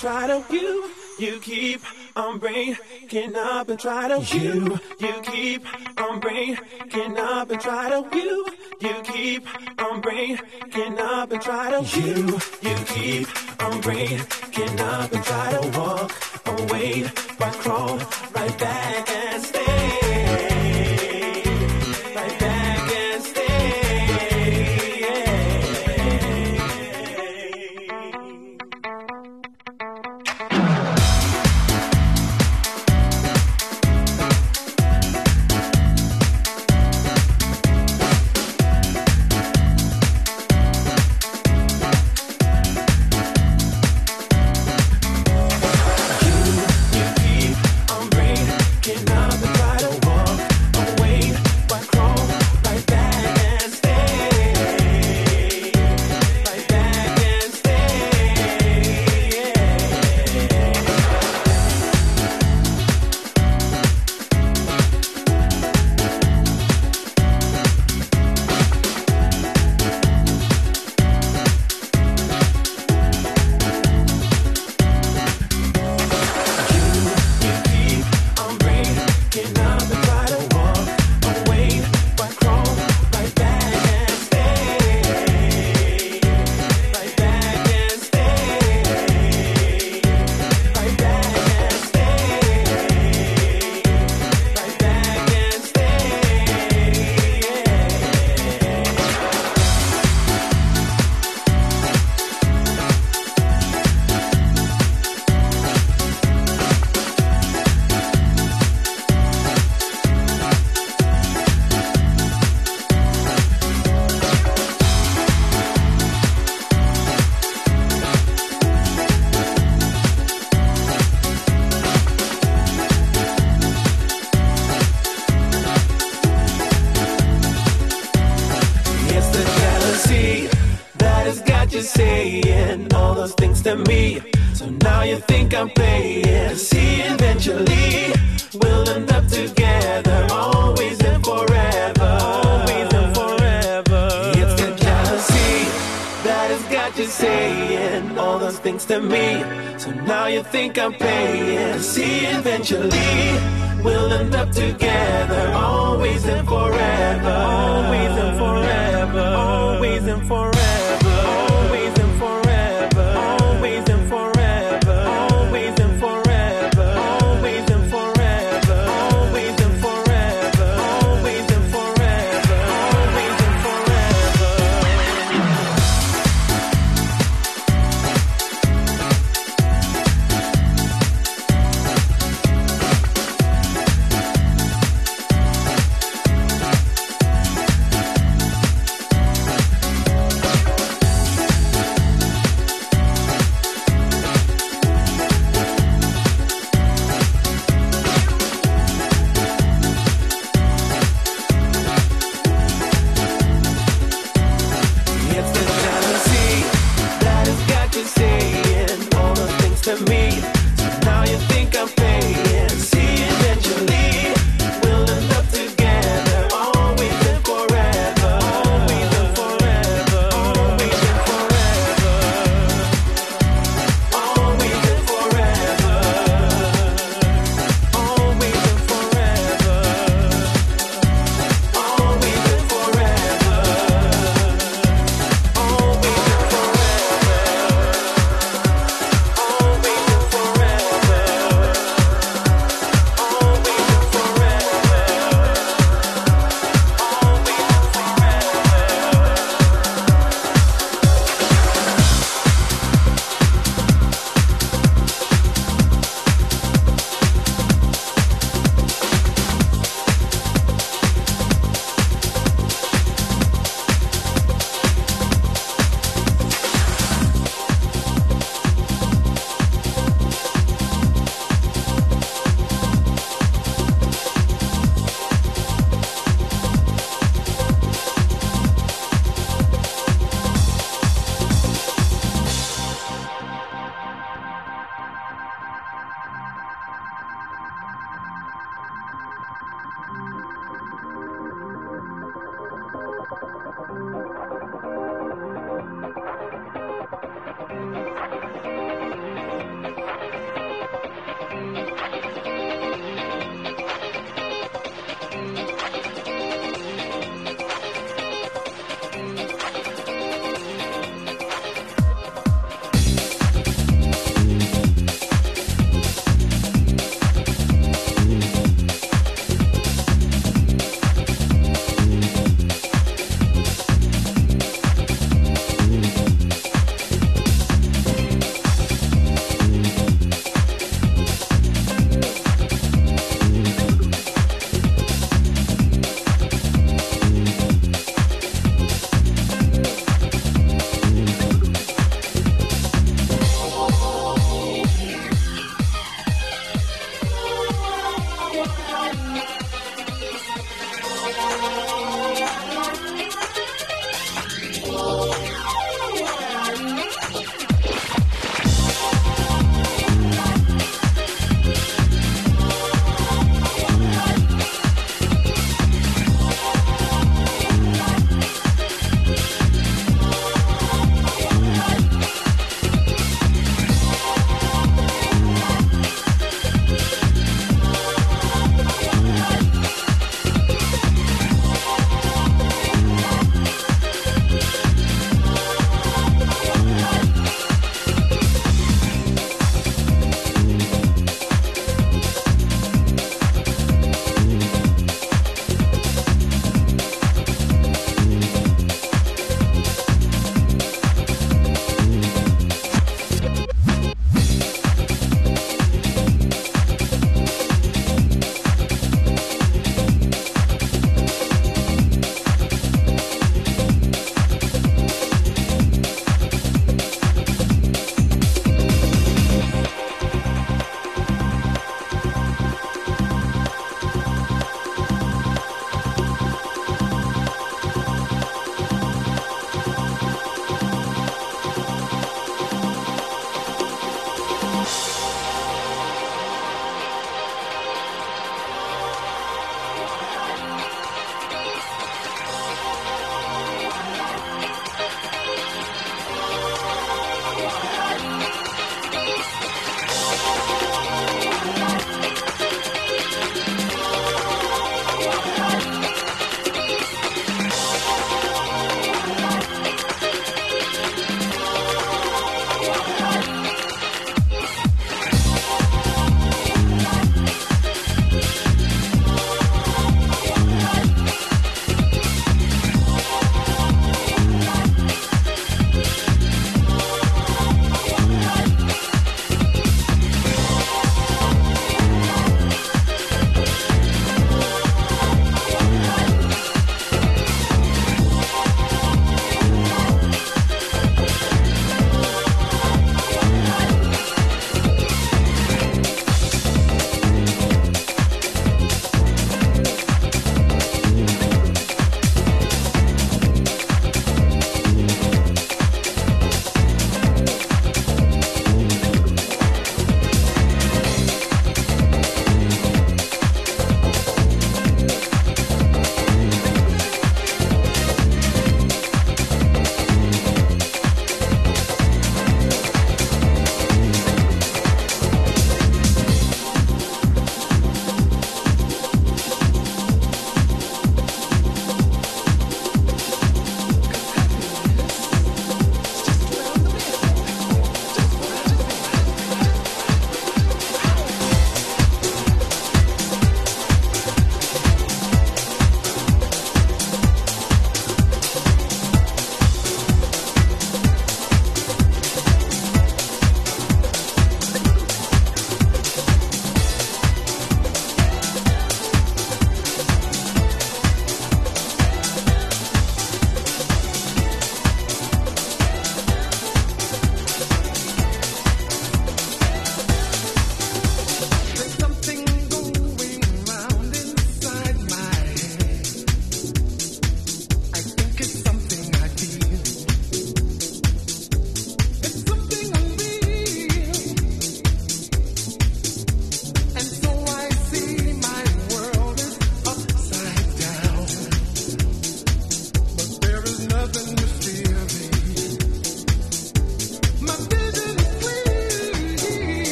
try to you you keep on breaking up and try to you you. keep on breaking up and try to you you keep on breaking up and try to you you. keep on breaking up and try to walk away by crawl right